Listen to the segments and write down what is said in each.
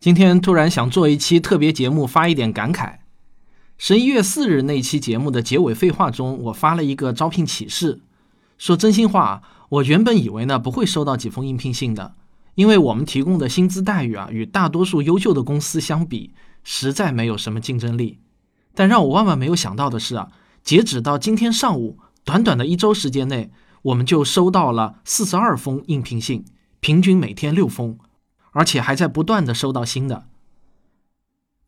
今天突然想做一期特别节目，发一点感慨。十一月四日那期节目的结尾废话中，我发了一个招聘启事。说真心话，我原本以为呢不会收到几封应聘信的，因为我们提供的薪资待遇啊，与大多数优秀的公司相比，实在没有什么竞争力。但让我万万没有想到的是啊，截止到今天上午，短短的一周时间内，我们就收到了四十二封应聘信，平均每天六封。而且还在不断的收到新的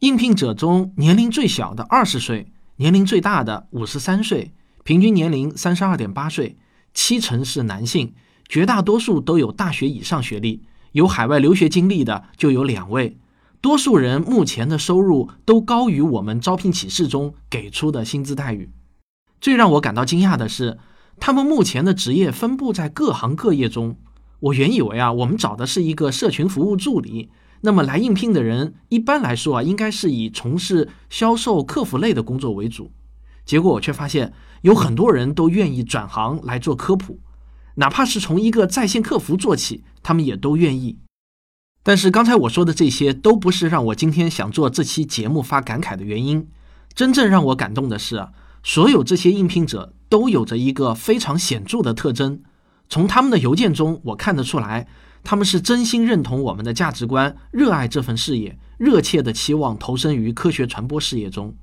应聘者中，年龄最小的二十岁，年龄最大的五十三岁，平均年龄三十二点八岁，七成是男性，绝大多数都有大学以上学历，有海外留学经历的就有两位，多数人目前的收入都高于我们招聘启事中给出的薪资待遇。最让我感到惊讶的是，他们目前的职业分布在各行各业中。我原以为啊，我们找的是一个社群服务助理，那么来应聘的人一般来说啊，应该是以从事销售、客服类的工作为主。结果我却发现，有很多人都愿意转行来做科普，哪怕是从一个在线客服做起，他们也都愿意。但是刚才我说的这些都不是让我今天想做这期节目发感慨的原因。真正让我感动的是啊，所有这些应聘者都有着一个非常显著的特征。从他们的邮件中，我看得出来，他们是真心认同我们的价值观，热爱这份事业，热切的期望投身于科学传播事业中。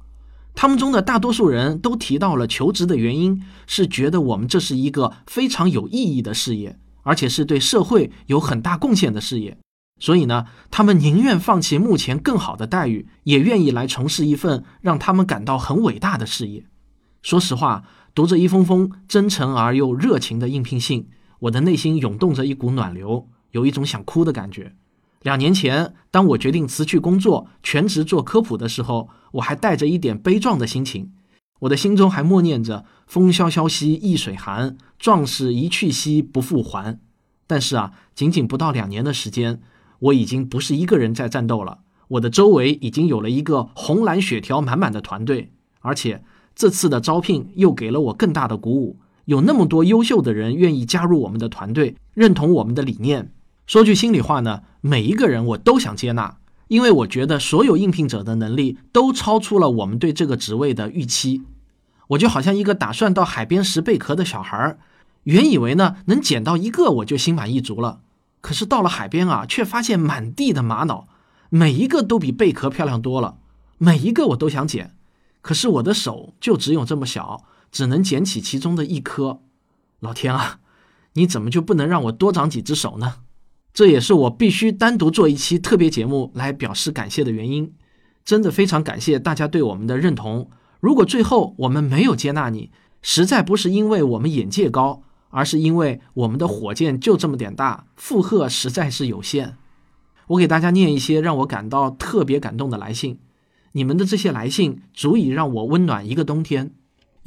他们中的大多数人都提到了求职的原因，是觉得我们这是一个非常有意义的事业，而且是对社会有很大贡献的事业。所以呢，他们宁愿放弃目前更好的待遇，也愿意来从事一份让他们感到很伟大的事业。说实话，读着一封封真诚而又热情的应聘信。我的内心涌动着一股暖流，有一种想哭的感觉。两年前，当我决定辞去工作，全职做科普的时候，我还带着一点悲壮的心情。我的心中还默念着“风萧萧兮易水寒，壮士一去兮不复还”。但是啊，仅仅不到两年的时间，我已经不是一个人在战斗了。我的周围已经有了一个红蓝血条满满的团队，而且这次的招聘又给了我更大的鼓舞。有那么多优秀的人愿意加入我们的团队，认同我们的理念。说句心里话呢，每一个人我都想接纳，因为我觉得所有应聘者的能力都超出了我们对这个职位的预期。我就好像一个打算到海边拾贝壳的小孩儿，原以为呢能捡到一个我就心满意足了，可是到了海边啊，却发现满地的玛瑙，每一个都比贝壳漂亮多了，每一个我都想捡，可是我的手就只有这么小。只能捡起其中的一颗，老天啊，你怎么就不能让我多长几只手呢？这也是我必须单独做一期特别节目来表示感谢的原因。真的非常感谢大家对我们的认同。如果最后我们没有接纳你，实在不是因为我们眼界高，而是因为我们的火箭就这么点大，负荷实在是有限。我给大家念一些让我感到特别感动的来信，你们的这些来信足以让我温暖一个冬天。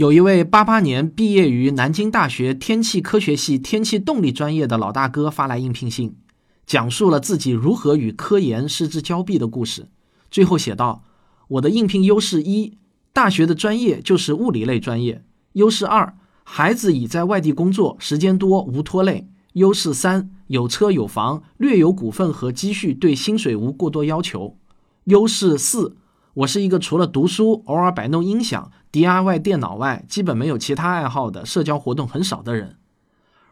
有一位八八年毕业于南京大学天气科学系天气动力专业的老大哥发来应聘信，讲述了自己如何与科研失之交臂的故事。最后写道：“我的应聘优势一，大学的专业就是物理类专业；优势二，孩子已在外地工作，时间多，无拖累；优势三，有车有房，略有股份和积蓄，对薪水无过多要求；优势四。”我是一个除了读书、偶尔摆弄音响、DIY 电脑外，基本没有其他爱好的，社交活动很少的人。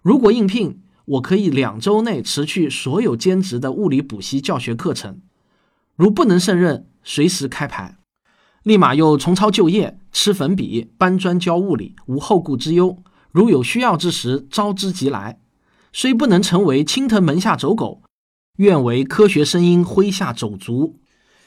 如果应聘，我可以两周内辞去所有兼职的物理补习教学课程。如不能胜任，随时开牌，立马又重操旧业，吃粉笔、搬砖教物理，无后顾之忧。如有需要之时，招之即来。虽不能成为青藤门下走狗，愿为科学声音麾下走卒。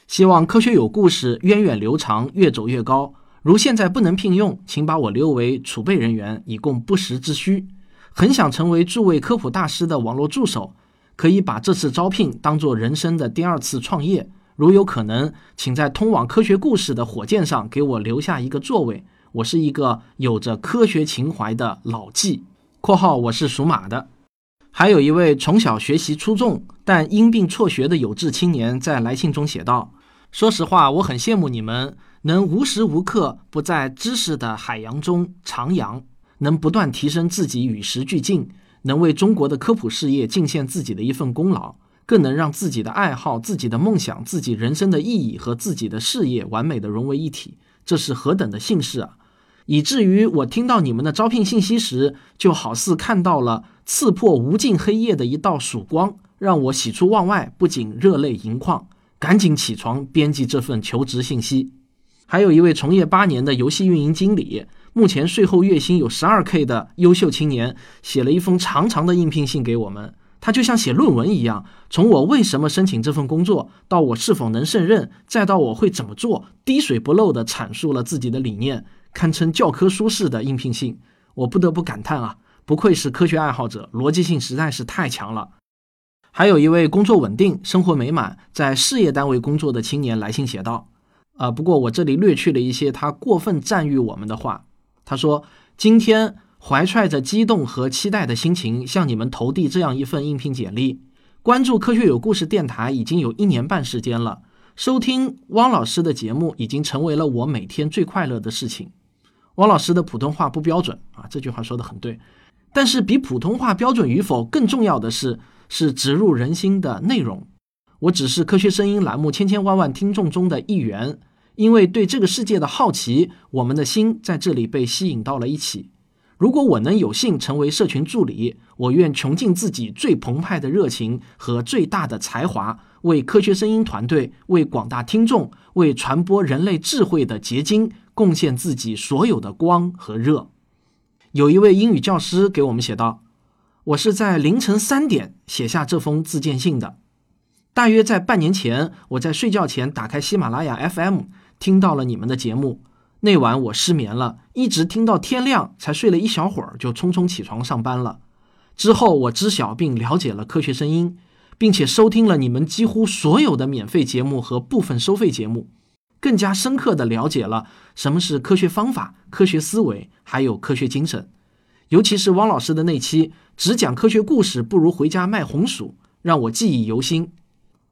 希望科学有故事，源远流长，越走越高。如现在不能聘用，请把我留为储备人员，以供不时之需。很想成为诸位科普大师的网络助手，可以把这次招聘当做人生的第二次创业。如有可能，请在通往科学故事的火箭上给我留下一个座位。我是一个有着科学情怀的老纪（括号我是属马的）。还有一位从小学习出众但因病辍学的有志青年，在来信中写道。说实话，我很羡慕你们能无时无刻不在知识的海洋中徜徉，能不断提升自己与时俱进，能为中国的科普事业尽献自己的一份功劳。更能让自己的爱好、自己的梦想、自己人生的意义和自己的事业完美的融为一体，这是何等的幸事啊！以至于我听到你们的招聘信息时，就好似看到了刺破无尽黑夜的一道曙光，让我喜出望外，不仅热泪盈眶，赶紧起床编辑这份求职信息。还有一位从业八年的游戏运营经理，目前税后月薪有十二 K 的优秀青年，写了一封长长的应聘信给我们。他就像写论文一样，从我为什么申请这份工作，到我是否能胜任，再到我会怎么做，滴水不漏地阐述了自己的理念，堪称教科书式的应聘信。我不得不感叹啊，不愧是科学爱好者，逻辑性实在是太强了。还有一位工作稳定、生活美满，在事业单位工作的青年来信写道：“啊，不过我这里略去了一些他过分赞誉我们的话。他说，今天。”怀揣着激动和期待的心情，向你们投递这样一份应聘简历。关注科学有故事电台已经有一年半时间了，收听汪老师的节目已经成为了我每天最快乐的事情。汪老师的普通话不标准啊，这句话说的很对。但是比普通话标准与否更重要的是，是植入人心的内容。我只是科学声音栏目千千万万听众中的一员，因为对这个世界的好奇，我们的心在这里被吸引到了一起。如果我能有幸成为社群助理，我愿穷尽自己最澎湃的热情和最大的才华，为科学声音团队、为广大听众、为传播人类智慧的结晶贡献自己所有的光和热。有一位英语教师给我们写道：“我是在凌晨三点写下这封自荐信的。大约在半年前，我在睡觉前打开喜马拉雅 FM，听到了你们的节目。”那晚我失眠了，一直听到天亮才睡了一小会儿，就匆匆起床上班了。之后我知晓并了解了科学声音，并且收听了你们几乎所有的免费节目和部分收费节目，更加深刻地了解了什么是科学方法、科学思维，还有科学精神。尤其是汪老师的那期“只讲科学故事不如回家卖红薯”，让我记忆犹新。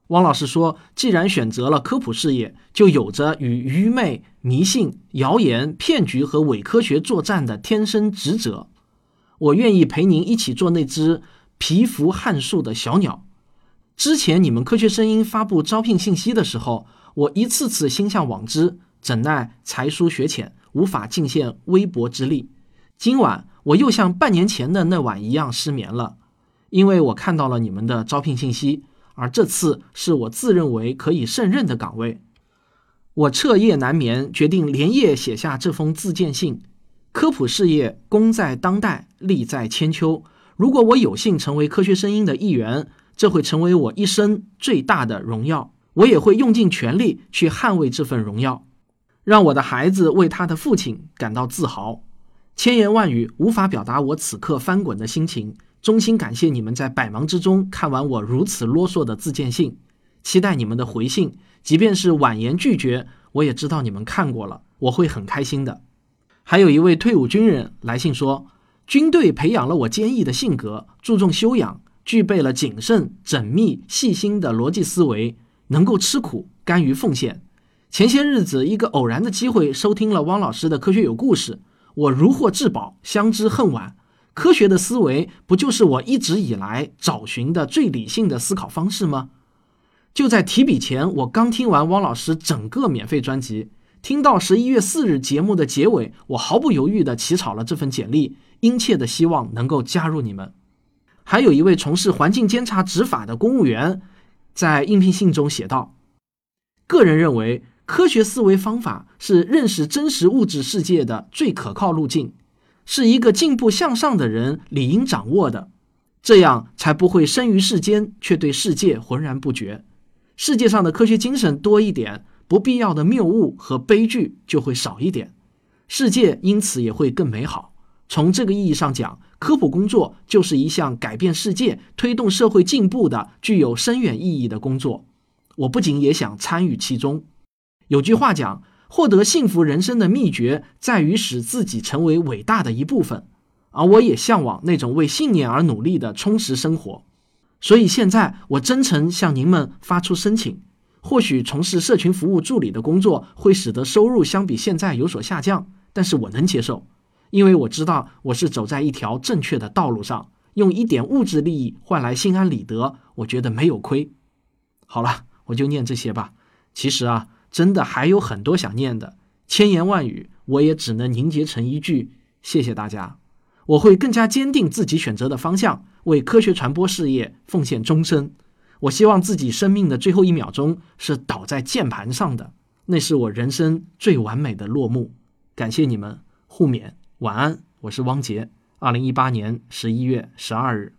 汪老师说：“既然选择了科普事业，就有着与愚昧、迷信、谣言、骗局和伪科学作战的天生职责。我愿意陪您一起做那只蚍蜉撼树的小鸟。之前你们科学声音发布招聘信息的时候，我一次次心向往之，怎奈才疏学浅，无法尽献微薄之力。今晚我又像半年前的那晚一样失眠了，因为我看到了你们的招聘信息。”而这次是我自认为可以胜任的岗位，我彻夜难眠，决定连夜写下这封自荐信。科普事业功在当代，利在千秋。如果我有幸成为科学声音的一员，这会成为我一生最大的荣耀。我也会用尽全力去捍卫这份荣耀，让我的孩子为他的父亲感到自豪。千言万语无法表达我此刻翻滚的心情。衷心感谢你们在百忙之中看完我如此啰嗦的自荐信，期待你们的回信。即便是婉言拒绝，我也知道你们看过了，我会很开心的。还有一位退伍军人来信说，军队培养了我坚毅的性格，注重修养，具备了谨慎、缜密、细心的逻辑思维，能够吃苦，甘于奉献。前些日子，一个偶然的机会收听了汪老师的科学有故事，我如获至宝，相知恨晚。科学的思维不就是我一直以来找寻的最理性的思考方式吗？就在提笔前，我刚听完汪老师整个免费专辑，听到十一月四日节目的结尾，我毫不犹豫地起草了这份简历，殷切的希望能够加入你们。还有一位从事环境监察执法的公务员，在应聘信中写道：“个人认为，科学思维方法是认识真实物质世界的最可靠路径。”是一个进步向上的人理应掌握的，这样才不会生于世间却对世界浑然不觉。世界上的科学精神多一点，不必要的谬误和悲剧就会少一点，世界因此也会更美好。从这个意义上讲，科普工作就是一项改变世界、推动社会进步的具有深远意义的工作。我不仅也想参与其中。有句话讲。获得幸福人生的秘诀在于使自己成为伟大的一部分，而我也向往那种为信念而努力的充实生活。所以现在我真诚向您们发出申请。或许从事社群服务助理的工作会使得收入相比现在有所下降，但是我能接受，因为我知道我是走在一条正确的道路上，用一点物质利益换来心安理得，我觉得没有亏。好了，我就念这些吧。其实啊，真的还有很多想念的，千言万语我也只能凝结成一句：谢谢大家。我会更加坚定自己选择的方向，为科学传播事业奉献终身。我希望自己生命的最后一秒钟是倒在键盘上的，那是我人生最完美的落幕。感谢你们，互勉，晚安。我是汪杰。二零一八年十一月十二日。